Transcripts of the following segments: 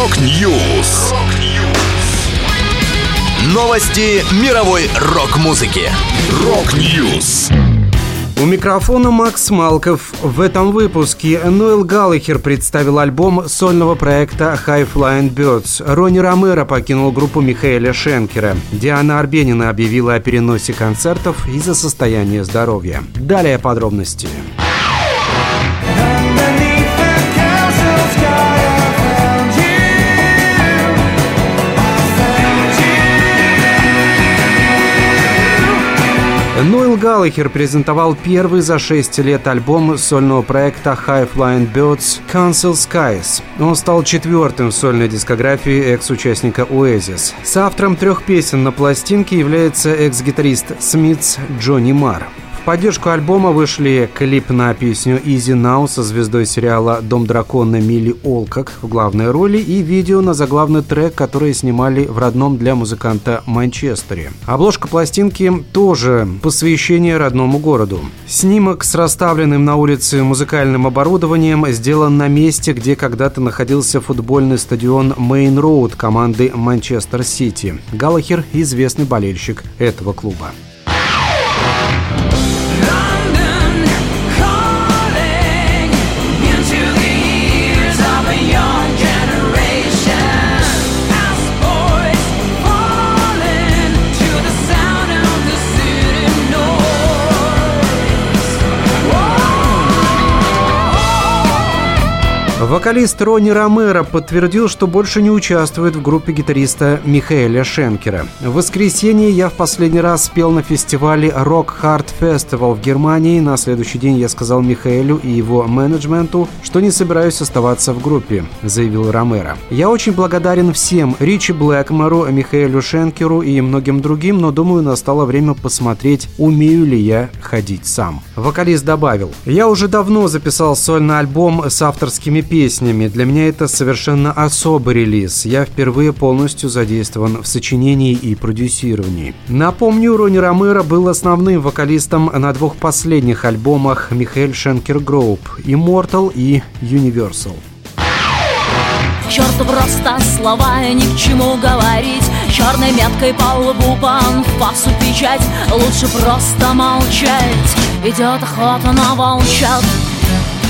Rock News. Новости мировой рок-музыки. Rock News. У микрофона Макс Малков. В этом выпуске Ноэл Галлахер представил альбом сольного проекта High Flying Birds. Ронни Ромеро покинул группу Михаэля Шенкера. Диана Арбенина объявила о переносе концертов из-за состояния здоровья. Далее подробности. Нойл Галлахер презентовал первый за 6 лет альбом сольного проекта High Flying Birds Council Skies. Он стал четвертым в сольной дискографии экс-участника Oasis. С автором трех песен на пластинке является экс-гитарист Смитс Джонни Марр. В поддержку альбома вышли клип на песню «Easy Now» со звездой сериала «Дом дракона» Милли Олкок в главной роли и видео на заглавный трек, который снимали в родном для музыканта Манчестере. Обложка пластинки тоже посвящение родному городу. Снимок с расставленным на улице музыкальным оборудованием сделан на месте, где когда-то находился футбольный стадион Мейн Роуд команды Манчестер Сити. Галлахер – известный болельщик этого клуба. Thank you. Вокалист Ронни Ромеро подтвердил, что больше не участвует в группе гитариста Михаэля Шенкера. В воскресенье я в последний раз спел на фестивале Rock Hard Festival в Германии. На следующий день я сказал Михаэлю и его менеджменту, что не собираюсь оставаться в группе, заявил Ромеро. Я очень благодарен всем, Ричи Блэкмору, Михаэлю Шенкеру и многим другим, но думаю, настало время посмотреть, умею ли я ходить сам. Вокалист добавил, я уже давно записал сольный альбом с авторскими песнями. Для меня это совершенно особый релиз. Я впервые полностью задействован в сочинении и продюсировании. Напомню, Ронни Ромеро был основным вокалистом на двух последних альбомах Михаэль Шенкер Гроуп «Immortal» и «Universal». Черту просто слова ни к чему говорить Черной меткой по лбу по анфасу печать Лучше просто молчать Идет охота на волчат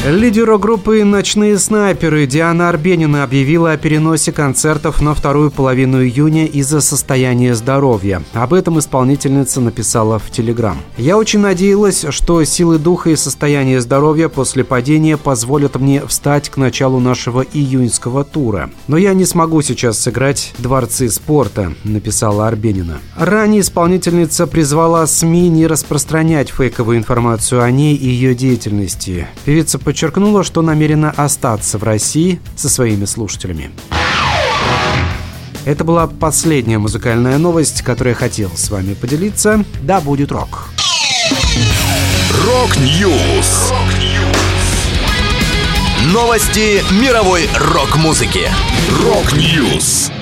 Лидеру группы «Ночные снайперы» Диана Арбенина объявила о переносе концертов на вторую половину июня из-за состояния здоровья. Об этом исполнительница написала в Телеграм. «Я очень надеялась, что силы духа и состояние здоровья после падения позволят мне встать к началу нашего июньского тура. Но я не смогу сейчас сыграть «Дворцы спорта», написала Арбенина. Ранее исполнительница призвала СМИ не распространять фейковую информацию о ней и ее деятельности. Певица подчеркнула, что намерена остаться в России со своими слушателями. Это была последняя музыкальная новость, которую я хотел с вами поделиться. Да, будет рок. Rock News. Новости мировой рок-музыки. Рок-Ньюс.